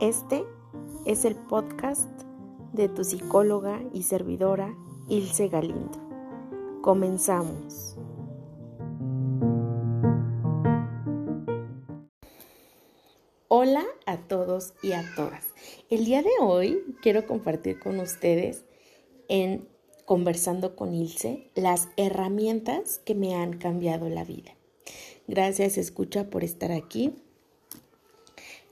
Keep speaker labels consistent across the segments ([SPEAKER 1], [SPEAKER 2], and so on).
[SPEAKER 1] Este es el podcast de tu psicóloga y servidora Ilse Galindo. Comenzamos. Hola a todos y a todas. El día de hoy quiero compartir con ustedes en Conversando con Ilse las herramientas que me han cambiado la vida. Gracias, escucha, por estar aquí.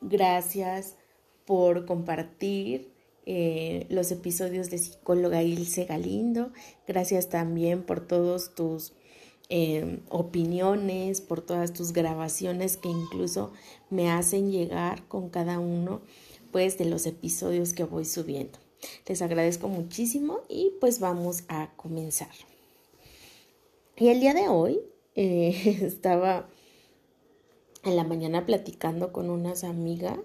[SPEAKER 1] Gracias por compartir eh, los episodios de psicóloga Ilse Galindo. Gracias también por todos tus eh, opiniones, por todas tus grabaciones que incluso me hacen llegar con cada uno pues de los episodios que voy subiendo. Les agradezco muchísimo y pues vamos a comenzar. Y el día de hoy eh, estaba en la mañana platicando con unas amigas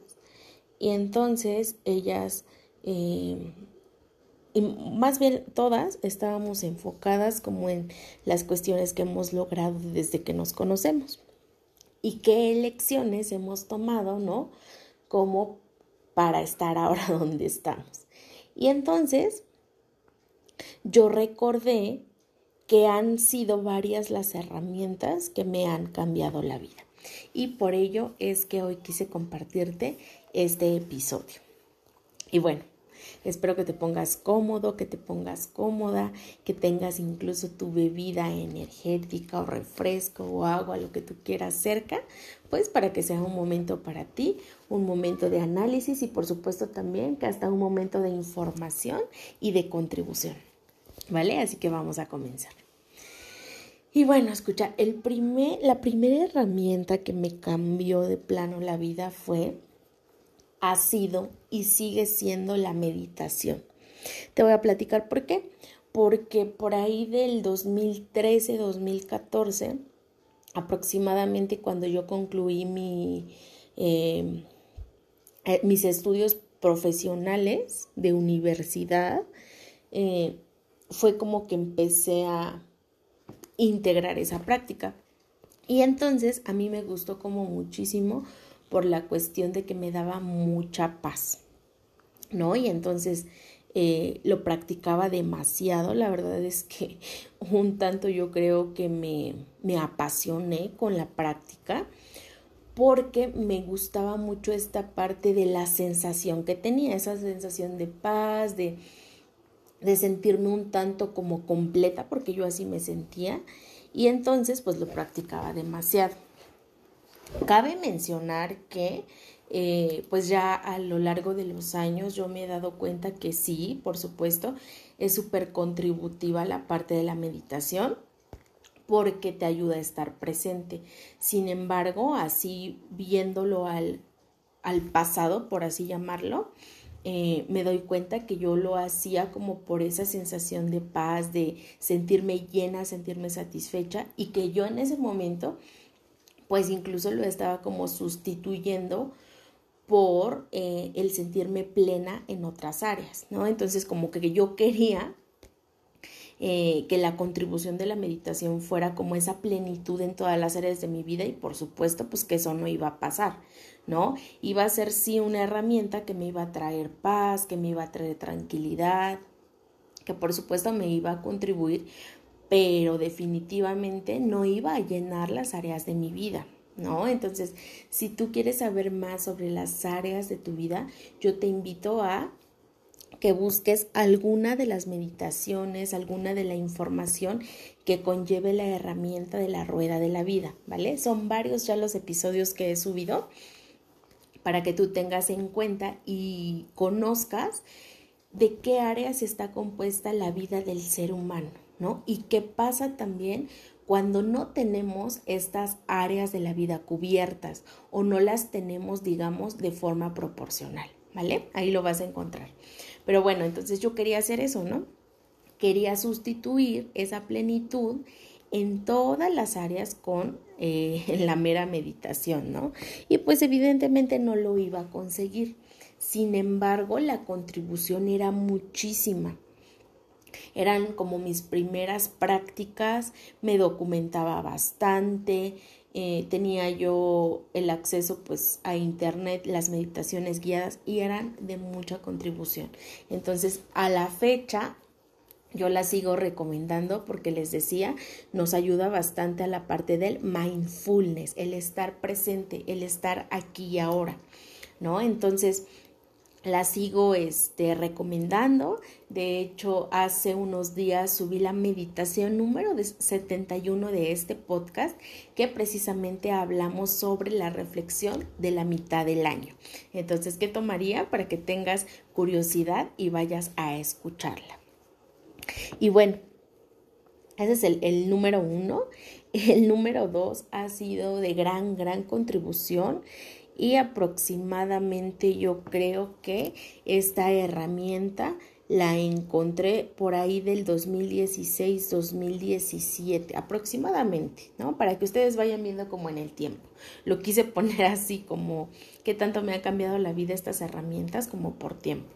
[SPEAKER 1] y entonces ellas, eh, y más bien todas, estábamos enfocadas como en las cuestiones que hemos logrado desde que nos conocemos y qué elecciones hemos tomado, ¿no? Como para estar ahora donde estamos. Y entonces yo recordé que han sido varias las herramientas que me han cambiado la vida. Y por ello es que hoy quise compartirte este episodio. Y bueno, espero que te pongas cómodo, que te pongas cómoda, que tengas incluso tu bebida energética o refresco o agua, lo que tú quieras cerca, pues para que sea un momento para ti, un momento de análisis y por supuesto también que hasta un momento de información y de contribución. ¿Vale? Así que vamos a comenzar. Y bueno, escucha, el primer, la primera herramienta que me cambió de plano la vida fue, ha sido y sigue siendo la meditación. Te voy a platicar por qué. Porque por ahí del 2013, 2014, aproximadamente cuando yo concluí eh, eh, mis estudios profesionales de universidad, eh, fue como que empecé a integrar esa práctica. Y entonces a mí me gustó como muchísimo por la cuestión de que me daba mucha paz, ¿no? Y entonces eh, lo practicaba demasiado, la verdad es que un tanto yo creo que me, me apasioné con la práctica porque me gustaba mucho esta parte de la sensación que tenía, esa sensación de paz, de, de sentirme un tanto como completa, porque yo así me sentía, y entonces pues lo practicaba demasiado. Cabe mencionar que eh, pues ya a lo largo de los años yo me he dado cuenta que sí, por supuesto, es súper contributiva la parte de la meditación porque te ayuda a estar presente. Sin embargo, así viéndolo al, al pasado, por así llamarlo, eh, me doy cuenta que yo lo hacía como por esa sensación de paz, de sentirme llena, sentirme satisfecha y que yo en ese momento pues incluso lo estaba como sustituyendo por eh, el sentirme plena en otras áreas, ¿no? Entonces como que yo quería eh, que la contribución de la meditación fuera como esa plenitud en todas las áreas de mi vida y por supuesto pues que eso no iba a pasar, ¿no? Iba a ser sí una herramienta que me iba a traer paz, que me iba a traer tranquilidad, que por supuesto me iba a contribuir, pero definitivamente no iba a llenar las áreas de mi vida, ¿no? Entonces, si tú quieres saber más sobre las áreas de tu vida, yo te invito a que busques alguna de las meditaciones, alguna de la información que conlleve la herramienta de la rueda de la vida, ¿vale? Son varios ya los episodios que he subido para que tú tengas en cuenta y conozcas de qué áreas está compuesta la vida del ser humano, ¿no? Y qué pasa también cuando no tenemos estas áreas de la vida cubiertas o no las tenemos, digamos, de forma proporcional, ¿vale? Ahí lo vas a encontrar. Pero bueno, entonces yo quería hacer eso, ¿no? Quería sustituir esa plenitud en todas las áreas con eh, la mera meditación, ¿no? Y pues evidentemente no lo iba a conseguir. Sin embargo, la contribución era muchísima. Eran como mis primeras prácticas, me documentaba bastante, eh, tenía yo el acceso pues a internet, las meditaciones guiadas y eran de mucha contribución. Entonces a la fecha yo la sigo recomendando porque les decía, nos ayuda bastante a la parte del mindfulness, el estar presente, el estar aquí y ahora, ¿no? Entonces, la sigo este, recomendando. De hecho, hace unos días subí la meditación número 71 de este podcast que precisamente hablamos sobre la reflexión de la mitad del año. Entonces, ¿qué tomaría para que tengas curiosidad y vayas a escucharla? Y bueno, ese es el, el número uno. El número dos ha sido de gran, gran contribución y aproximadamente yo creo que esta herramienta la encontré por ahí del 2016-2017 aproximadamente, ¿no? Para que ustedes vayan viendo como en el tiempo. Lo quise poner así como qué tanto me ha cambiado la vida estas herramientas como por tiempo,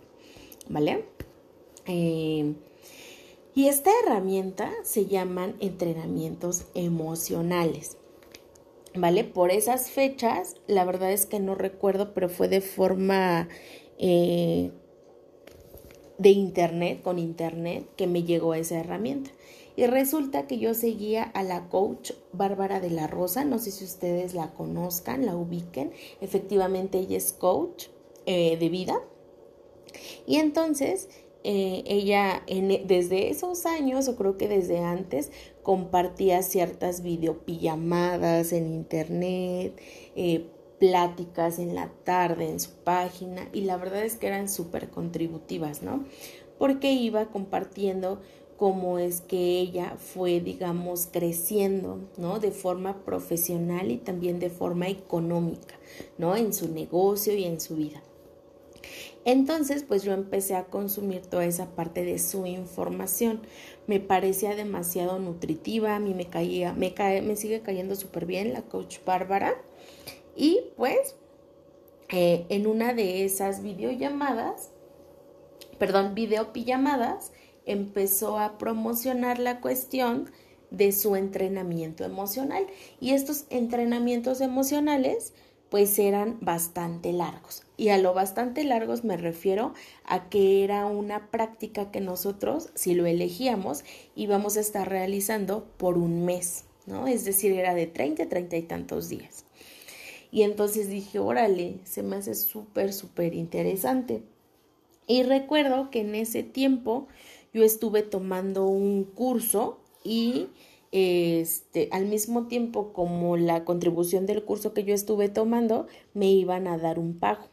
[SPEAKER 1] ¿vale? Eh, y esta herramienta se llaman entrenamientos emocionales. ¿Vale? Por esas fechas, la verdad es que no recuerdo, pero fue de forma eh, de internet, con internet, que me llegó esa herramienta. Y resulta que yo seguía a la coach Bárbara de la Rosa, no sé si ustedes la conozcan, la ubiquen, efectivamente ella es coach eh, de vida. Y entonces eh, ella en, desde esos años, o creo que desde antes, compartía ciertas videopijamadas en internet, eh, pláticas en la tarde en su página y la verdad es que eran súper contributivas, ¿no? Porque iba compartiendo cómo es que ella fue, digamos, creciendo, ¿no? De forma profesional y también de forma económica, ¿no? En su negocio y en su vida. Entonces, pues yo empecé a consumir toda esa parte de su información. Me parecía demasiado nutritiva, a mí me caía, me, cae, me sigue cayendo súper bien la coach Bárbara. Y pues, eh, en una de esas videollamadas, perdón, videopillamadas, empezó a promocionar la cuestión de su entrenamiento emocional. Y estos entrenamientos emocionales pues eran bastante largos. Y a lo bastante largos me refiero a que era una práctica que nosotros, si lo elegíamos, íbamos a estar realizando por un mes, ¿no? Es decir, era de 30, 30 y tantos días. Y entonces dije, órale, se me hace súper, súper interesante. Y recuerdo que en ese tiempo yo estuve tomando un curso y este, al mismo tiempo como la contribución del curso que yo estuve tomando, me iban a dar un pago.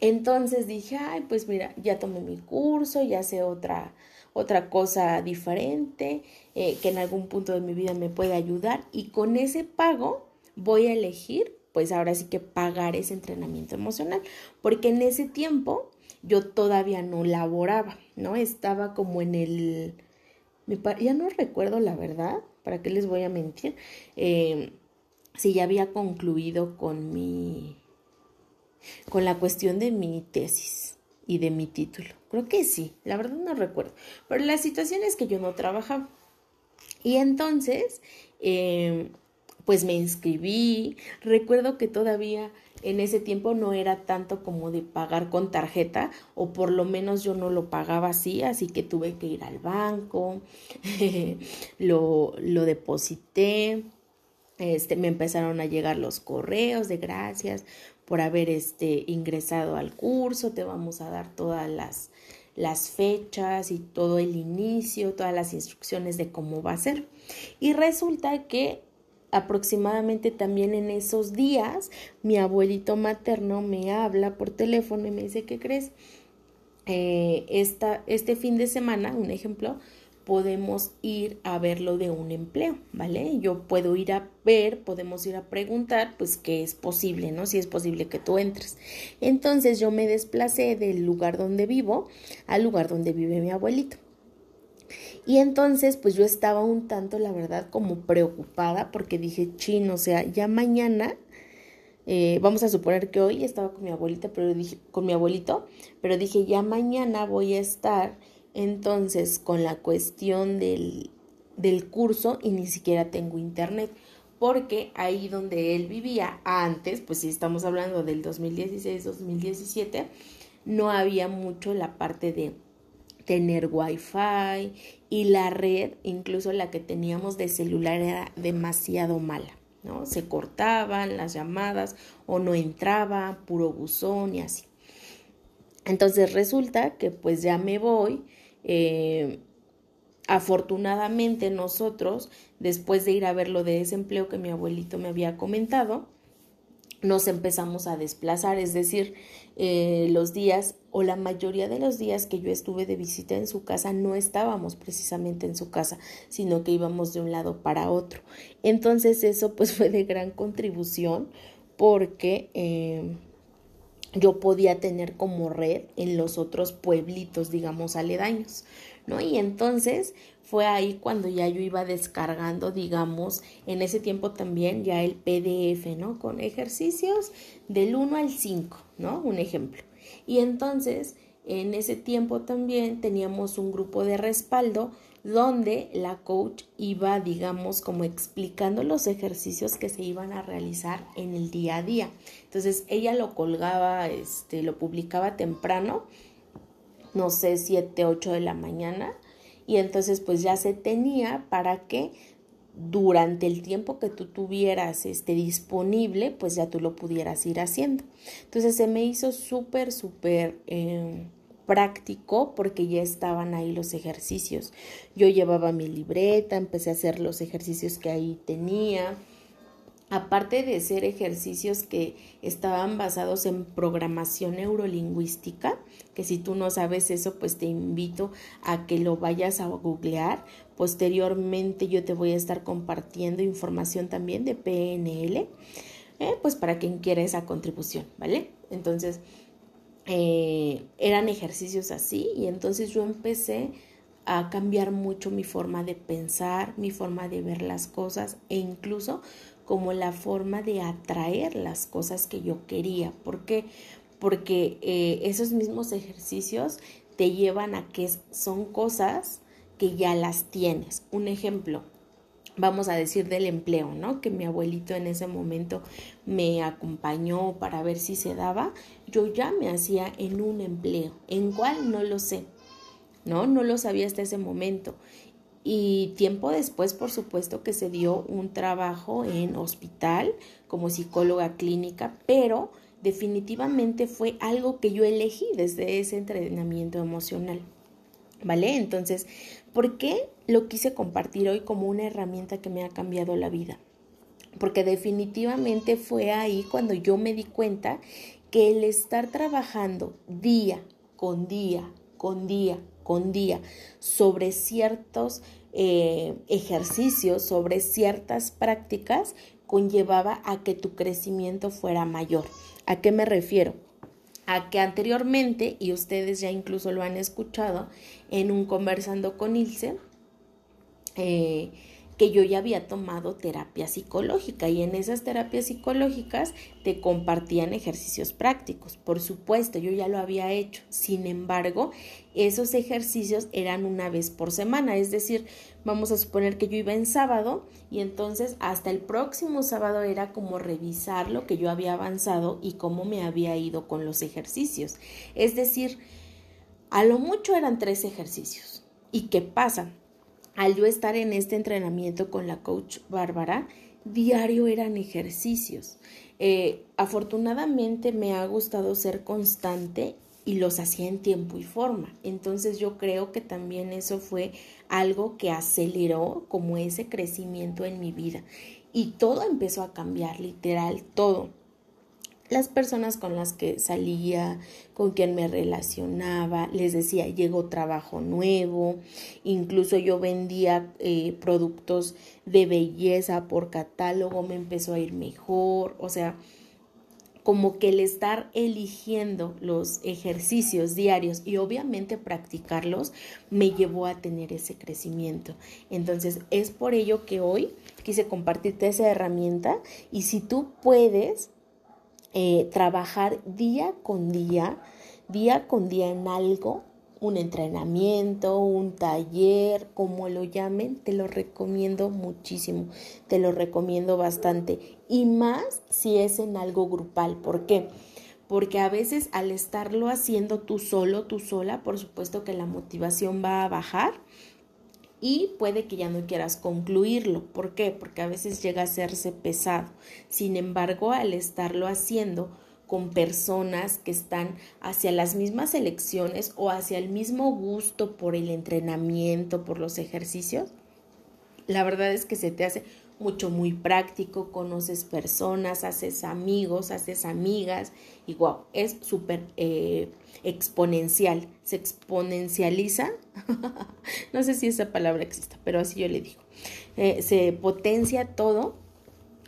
[SPEAKER 1] Entonces dije, ay, pues mira, ya tomé mi curso, ya sé otra, otra cosa diferente, eh, que en algún punto de mi vida me puede ayudar y con ese pago voy a elegir, pues ahora sí que pagar ese entrenamiento emocional, porque en ese tiempo yo todavía no laboraba, ¿no? Estaba como en el ya no recuerdo la verdad, ¿para qué les voy a mentir? Eh, si ya había concluido con mi, con la cuestión de mi tesis y de mi título. Creo que sí, la verdad no recuerdo. Pero la situación es que yo no trabajaba. Y entonces, eh, pues me inscribí. Recuerdo que todavía en ese tiempo no era tanto como de pagar con tarjeta o por lo menos yo no lo pagaba así, así que tuve que ir al banco, lo, lo deposité, este, me empezaron a llegar los correos de gracias por haber este, ingresado al curso, te vamos a dar todas las, las fechas y todo el inicio, todas las instrucciones de cómo va a ser. Y resulta que aproximadamente también en esos días, mi abuelito materno me habla por teléfono y me dice, ¿qué crees? Eh, este fin de semana, un ejemplo, podemos ir a verlo de un empleo, ¿vale? Yo puedo ir a ver, podemos ir a preguntar, pues que es posible, ¿no? Si es posible que tú entres. Entonces yo me desplacé del lugar donde vivo al lugar donde vive mi abuelito. Y entonces, pues yo estaba un tanto, la verdad, como preocupada porque dije, chino, o sea, ya mañana, eh, vamos a suponer que hoy estaba con mi abuelita, pero dije, con mi abuelito, pero dije, ya mañana voy a estar entonces con la cuestión del, del curso y ni siquiera tengo internet. porque ahí donde él vivía antes, pues si estamos hablando del 2016-2017, no había mucho la parte de tener wifi y la red, incluso la que teníamos de celular era demasiado mala, ¿no? Se cortaban las llamadas o no entraba, puro buzón y así. Entonces resulta que pues ya me voy. Eh, afortunadamente nosotros, después de ir a ver lo de ese empleo que mi abuelito me había comentado, nos empezamos a desplazar, es decir, eh, los días o la mayoría de los días que yo estuve de visita en su casa no estábamos precisamente en su casa, sino que íbamos de un lado para otro. Entonces eso pues fue de gran contribución porque eh, yo podía tener como red en los otros pueblitos, digamos, aledaños, ¿no? Y entonces fue ahí cuando ya yo iba descargando, digamos, en ese tiempo también ya el PDF, ¿no? Con ejercicios del 1 al 5, ¿no? Un ejemplo. Y entonces, en ese tiempo también teníamos un grupo de respaldo donde la coach iba, digamos, como explicando los ejercicios que se iban a realizar en el día a día. Entonces, ella lo colgaba, este, lo publicaba temprano, no sé, 7, 8 de la mañana, y entonces pues ya se tenía para que durante el tiempo que tú tuvieras este disponible, pues ya tú lo pudieras ir haciendo. Entonces se me hizo súper, súper... Eh, práctico porque ya estaban ahí los ejercicios. Yo llevaba mi libreta, empecé a hacer los ejercicios que ahí tenía. Aparte de ser ejercicios que estaban basados en programación neurolingüística, que si tú no sabes eso, pues te invito a que lo vayas a googlear. Posteriormente yo te voy a estar compartiendo información también de PNL, eh, pues para quien quiera esa contribución, ¿vale? Entonces, eh, eran ejercicios así y entonces yo empecé a cambiar mucho mi forma de pensar, mi forma de ver las cosas e incluso como la forma de atraer las cosas que yo quería. ¿Por qué? Porque eh, esos mismos ejercicios te llevan a que son cosas que ya las tienes. Un ejemplo, vamos a decir del empleo, ¿no? Que mi abuelito en ese momento me acompañó para ver si se daba, yo ya me hacía en un empleo, en cuál no lo sé, ¿no? No lo sabía hasta ese momento. Y tiempo después, por supuesto, que se dio un trabajo en hospital como psicóloga clínica, pero definitivamente fue algo que yo elegí desde ese entrenamiento emocional. ¿Vale? Entonces, ¿por qué lo quise compartir hoy como una herramienta que me ha cambiado la vida? Porque definitivamente fue ahí cuando yo me di cuenta que el estar trabajando día con día, con día, con día sobre ciertos eh, ejercicios, sobre ciertas prácticas, conllevaba a que tu crecimiento fuera mayor. ¿A qué me refiero? A que anteriormente, y ustedes ya incluso lo han escuchado en un conversando con Ilse, eh, que yo ya había tomado terapia psicológica y en esas terapias psicológicas te compartían ejercicios prácticos. Por supuesto, yo ya lo había hecho. Sin embargo, esos ejercicios eran una vez por semana, es decir, vamos a suponer que yo iba en sábado y entonces hasta el próximo sábado era como revisar lo que yo había avanzado y cómo me había ido con los ejercicios. Es decir, a lo mucho eran tres ejercicios. ¿Y qué pasa? Al yo estar en este entrenamiento con la coach Bárbara, diario eran ejercicios. Eh, afortunadamente me ha gustado ser constante y los hacía en tiempo y forma. Entonces yo creo que también eso fue algo que aceleró como ese crecimiento en mi vida. Y todo empezó a cambiar, literal, todo las personas con las que salía, con quien me relacionaba, les decía, llegó trabajo nuevo, incluso yo vendía eh, productos de belleza por catálogo, me empezó a ir mejor, o sea, como que el estar eligiendo los ejercicios diarios y obviamente practicarlos me llevó a tener ese crecimiento. Entonces es por ello que hoy quise compartirte esa herramienta y si tú puedes, eh, trabajar día con día, día con día en algo, un entrenamiento, un taller, como lo llamen, te lo recomiendo muchísimo, te lo recomiendo bastante. Y más si es en algo grupal. ¿Por qué? Porque a veces al estarlo haciendo tú solo, tú sola, por supuesto que la motivación va a bajar y puede que ya no quieras concluirlo. ¿Por qué? Porque a veces llega a hacerse pesado. Sin embargo, al estarlo haciendo, con personas que están hacia las mismas elecciones o hacia el mismo gusto por el entrenamiento, por los ejercicios, la verdad es que se te hace mucho, muy práctico, conoces personas, haces amigos, haces amigas y wow, es súper eh, exponencial, se exponencializa, no sé si esa palabra existe, pero así yo le digo, eh, se potencia todo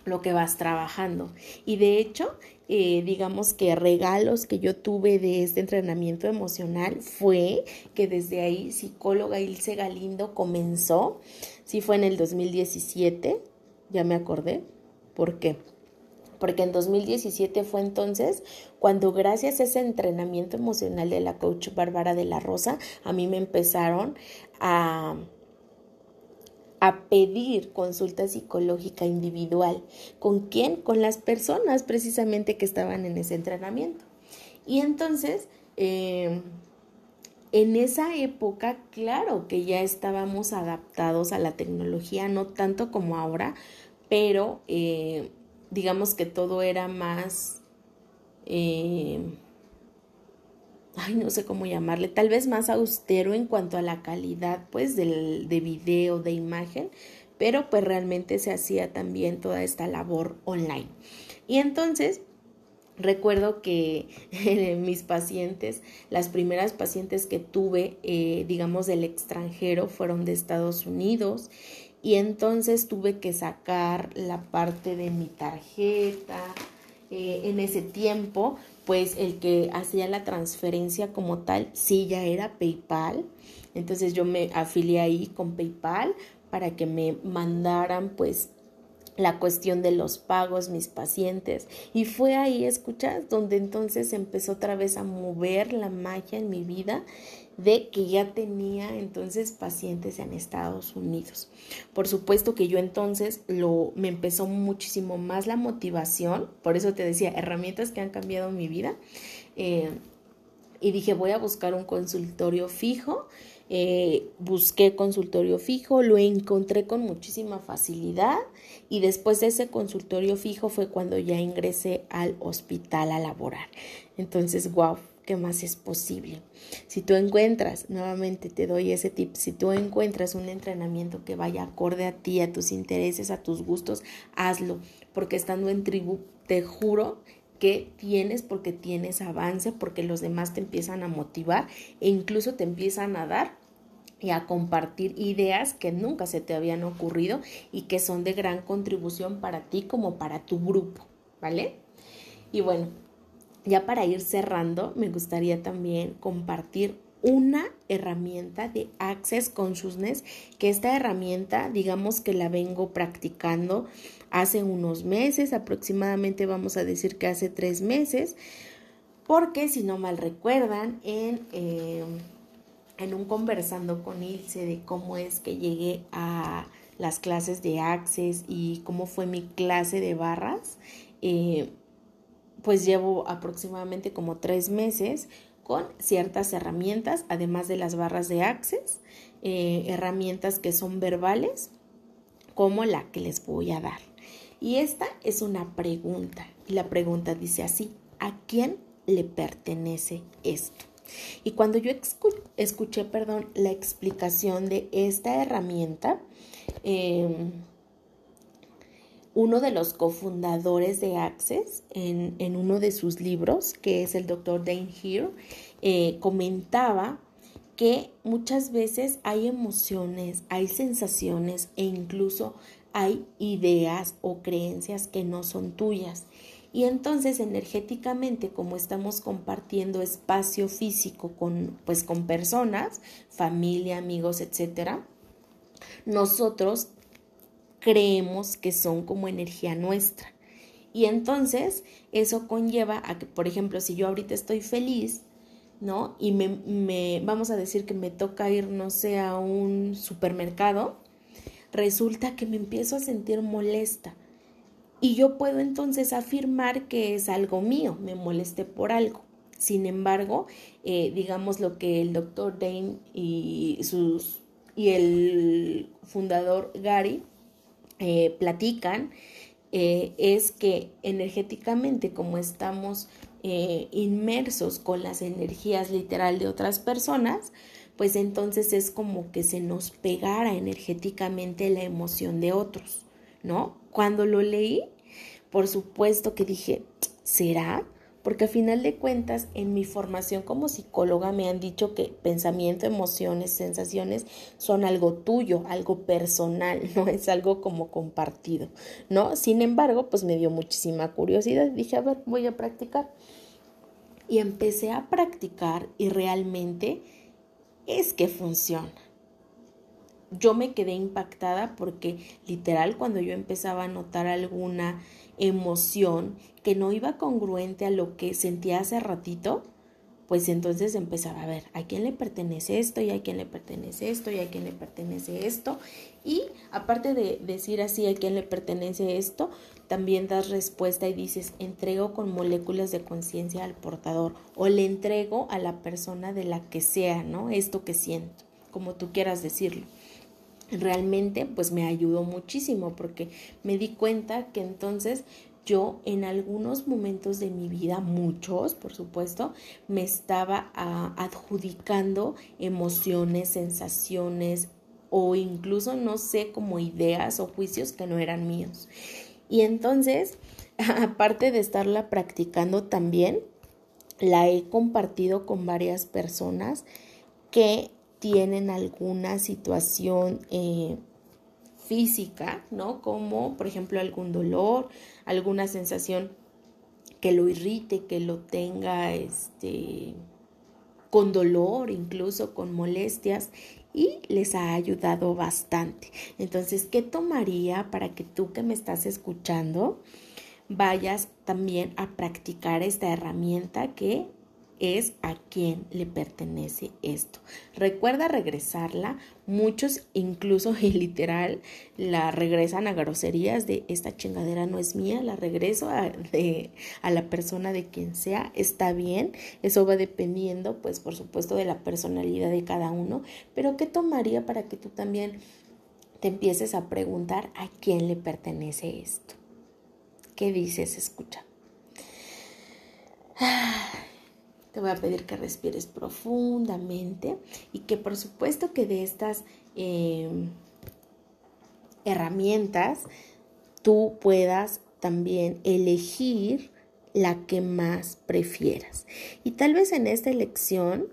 [SPEAKER 1] lo que vas trabajando. Y de hecho, eh, digamos que regalos que yo tuve de este entrenamiento emocional fue que desde ahí psicóloga Ilse Galindo comenzó, sí fue en el 2017, ya me acordé, ¿por qué? Porque en 2017 fue entonces cuando gracias a ese entrenamiento emocional de la coach Bárbara de la Rosa, a mí me empezaron a a pedir consulta psicológica individual. ¿Con quién? Con las personas precisamente que estaban en ese entrenamiento. Y entonces, eh, en esa época, claro que ya estábamos adaptados a la tecnología, no tanto como ahora, pero eh, digamos que todo era más... Eh, ay, no sé cómo llamarle, tal vez más austero en cuanto a la calidad, pues, del, de video, de imagen, pero pues realmente se hacía también toda esta labor online. Y entonces, recuerdo que mis pacientes, las primeras pacientes que tuve, eh, digamos, del extranjero, fueron de Estados Unidos. Y entonces tuve que sacar la parte de mi tarjeta. Eh, en ese tiempo pues el que hacía la transferencia como tal, sí ya era PayPal. Entonces yo me afilié ahí con PayPal para que me mandaran pues la cuestión de los pagos, mis pacientes. Y fue ahí, escuchas, donde entonces empezó otra vez a mover la magia en mi vida de que ya tenía entonces pacientes en Estados Unidos. Por supuesto que yo entonces lo me empezó muchísimo más la motivación, por eso te decía, herramientas que han cambiado mi vida. Eh, y dije, voy a buscar un consultorio fijo. Eh, busqué consultorio fijo, lo encontré con muchísima facilidad y después de ese consultorio fijo fue cuando ya ingresé al hospital a laborar. Entonces, wow, ¿qué más es posible? Si tú encuentras, nuevamente te doy ese tip, si tú encuentras un entrenamiento que vaya acorde a ti, a tus intereses, a tus gustos, hazlo, porque estando en tribu, te juro que tienes porque tienes avance, porque los demás te empiezan a motivar e incluso te empiezan a dar y a compartir ideas que nunca se te habían ocurrido y que son de gran contribución para ti como para tu grupo, ¿vale? Y bueno, ya para ir cerrando, me gustaría también compartir una herramienta de Access Consciousness, que esta herramienta, digamos que la vengo practicando hace unos meses, aproximadamente vamos a decir que hace tres meses, porque si no mal recuerdan, en, eh, en un conversando con Ilse de cómo es que llegué a las clases de Access y cómo fue mi clase de barras, eh, pues llevo aproximadamente como tres meses con ciertas herramientas, además de las barras de Access, eh, herramientas que son verbales, como la que les voy a dar. Y esta es una pregunta, y la pregunta dice así, ¿a quién le pertenece esto? Y cuando yo escuché, perdón, la explicación de esta herramienta, eh, uno de los cofundadores de Access en, uno de sus libros, que es el doctor Dane Here, eh, comentaba que muchas veces hay emociones, hay sensaciones e incluso hay ideas o creencias que no son tuyas. Y entonces energéticamente, como estamos compartiendo espacio físico con, pues, con personas, familia, amigos, etcétera, nosotros creemos que son como energía nuestra. Y entonces eso conlleva a que, por ejemplo, si yo ahorita estoy feliz, ¿no? Y me, me, vamos a decir que me toca ir, no sé, a un supermercado, resulta que me empiezo a sentir molesta. Y yo puedo entonces afirmar que es algo mío, me molesté por algo. Sin embargo, eh, digamos lo que el doctor Dane y, sus, y el fundador Gary eh, platican eh, es que energéticamente como estamos inmersos con las energías literal de otras personas, pues entonces es como que se nos pegara energéticamente la emoción de otros, ¿no? Cuando lo leí, por supuesto que dije, ¿será? porque a final de cuentas en mi formación como psicóloga me han dicho que pensamiento, emociones, sensaciones son algo tuyo, algo personal, no es algo como compartido, ¿no? Sin embargo, pues me dio muchísima curiosidad, dije, a ver, voy a practicar. Y empecé a practicar y realmente es que funciona. Yo me quedé impactada porque literal cuando yo empezaba a notar alguna emoción que no iba congruente a lo que sentía hace ratito, pues entonces empezaba a ver a quién le pertenece esto y a quién le pertenece esto y a quién le pertenece esto. Y aparte de decir así a quién le pertenece esto, también das respuesta y dices entrego con moléculas de conciencia al portador o le entrego a la persona de la que sea, ¿no? Esto que siento, como tú quieras decirlo realmente pues me ayudó muchísimo porque me di cuenta que entonces yo en algunos momentos de mi vida, muchos por supuesto, me estaba ah, adjudicando emociones, sensaciones o incluso no sé como ideas o juicios que no eran míos. Y entonces, aparte de estarla practicando también, la he compartido con varias personas que tienen alguna situación eh, física, ¿no? Como por ejemplo algún dolor, alguna sensación que lo irrite, que lo tenga este con dolor, incluso con molestias y les ha ayudado bastante. Entonces, ¿qué tomaría para que tú que me estás escuchando vayas también a practicar esta herramienta que es a quién le pertenece esto. Recuerda regresarla. Muchos incluso y literal la regresan a groserías de esta chingadera no es mía, la regreso a, de, a la persona de quien sea. Está bien, eso va dependiendo pues por supuesto de la personalidad de cada uno, pero ¿qué tomaría para que tú también te empieces a preguntar a quién le pertenece esto? ¿Qué dices? Escucha. Ah. Te voy a pedir que respires profundamente y que por supuesto que de estas em, herramientas tú puedas también elegir la que más prefieras. Y tal vez en esta elección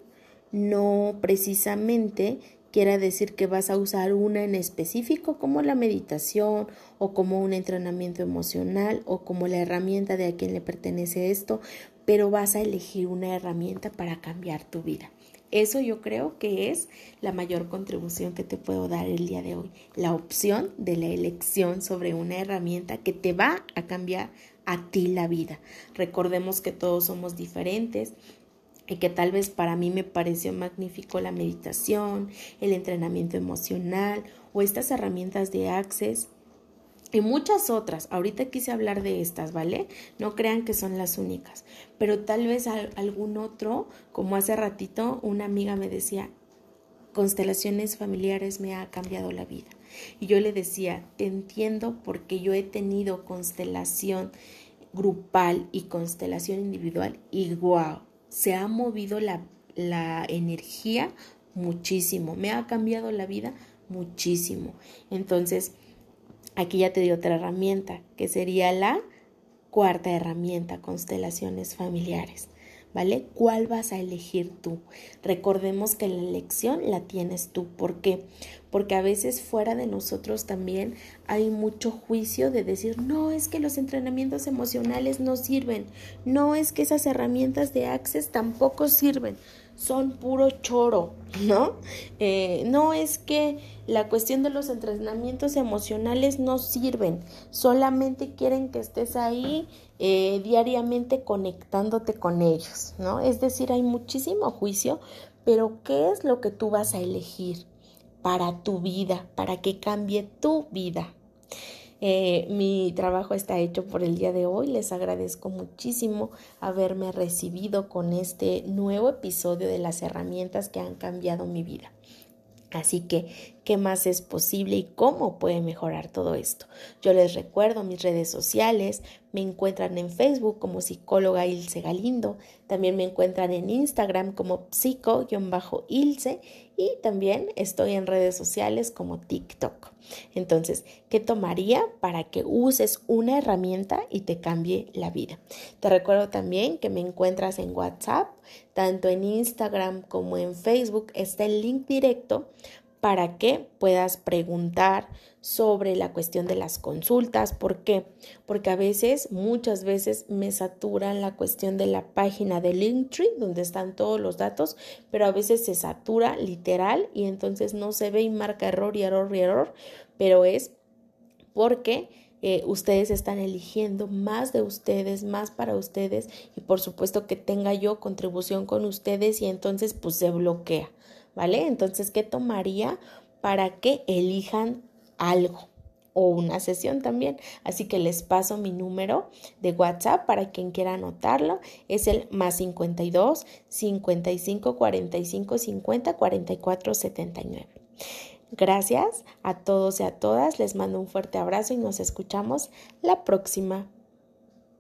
[SPEAKER 1] no precisamente quiera decir que vas a usar una en específico como la meditación o como un entrenamiento emocional o como la herramienta de a quien le pertenece esto, pero vas a elegir una herramienta para cambiar tu vida. Eso yo creo que es la mayor contribución que te puedo dar el día de hoy, la opción de la elección sobre una herramienta que te va a cambiar a ti la vida. Recordemos que todos somos diferentes, y que tal vez para mí me pareció magnífico la meditación, el entrenamiento emocional o estas herramientas de Access y muchas otras. Ahorita quise hablar de estas, ¿vale? No crean que son las únicas, pero tal vez algún otro, como hace ratito una amiga me decía, constelaciones familiares me ha cambiado la vida. Y yo le decía, te entiendo porque yo he tenido constelación grupal y constelación individual y wow, se ha movido la, la energía muchísimo, me ha cambiado la vida muchísimo. Entonces, aquí ya te di otra herramienta, que sería la cuarta herramienta, constelaciones familiares. ¿Vale? ¿Cuál vas a elegir tú? Recordemos que la elección la tienes tú. ¿Por qué? Porque a veces fuera de nosotros también hay mucho juicio de decir, no, es que los entrenamientos emocionales no sirven, no es que esas herramientas de Access tampoco sirven, son puro choro, ¿no? Eh, no es que la cuestión de los entrenamientos emocionales no sirven, solamente quieren que estés ahí eh, diariamente conectándote con ellos, ¿no? Es decir, hay muchísimo juicio, pero ¿qué es lo que tú vas a elegir para tu vida, para que cambie tu vida? Eh, mi trabajo está hecho por el día de hoy. Les agradezco muchísimo haberme recibido con este nuevo episodio de las herramientas que han cambiado mi vida. Así que, ¿qué más es posible y cómo puede mejorar todo esto? Yo les recuerdo mis redes sociales, me encuentran en Facebook como psicóloga Ilse Galindo, también me encuentran en Instagram como psico-ilse y también estoy en redes sociales como TikTok. Entonces, ¿qué tomaría para que uses una herramienta y te cambie la vida? Te recuerdo también que me encuentras en WhatsApp, tanto en Instagram como en Facebook está el link directo para que puedas preguntar sobre la cuestión de las consultas. ¿Por qué? Porque a veces, muchas veces me saturan la cuestión de la página de Linktree, donde están todos los datos, pero a veces se satura literal y entonces no se ve y marca error y error y error, pero es porque eh, ustedes están eligiendo más de ustedes, más para ustedes y por supuesto que tenga yo contribución con ustedes y entonces pues se bloquea. ¿Vale? Entonces, ¿qué tomaría para que elijan algo? o una sesión también. Así que les paso mi número de WhatsApp para quien quiera anotarlo. Es el más 52 55 45 50 44 79. Gracias a todos y a todas. Les mando un fuerte abrazo y nos escuchamos la próxima.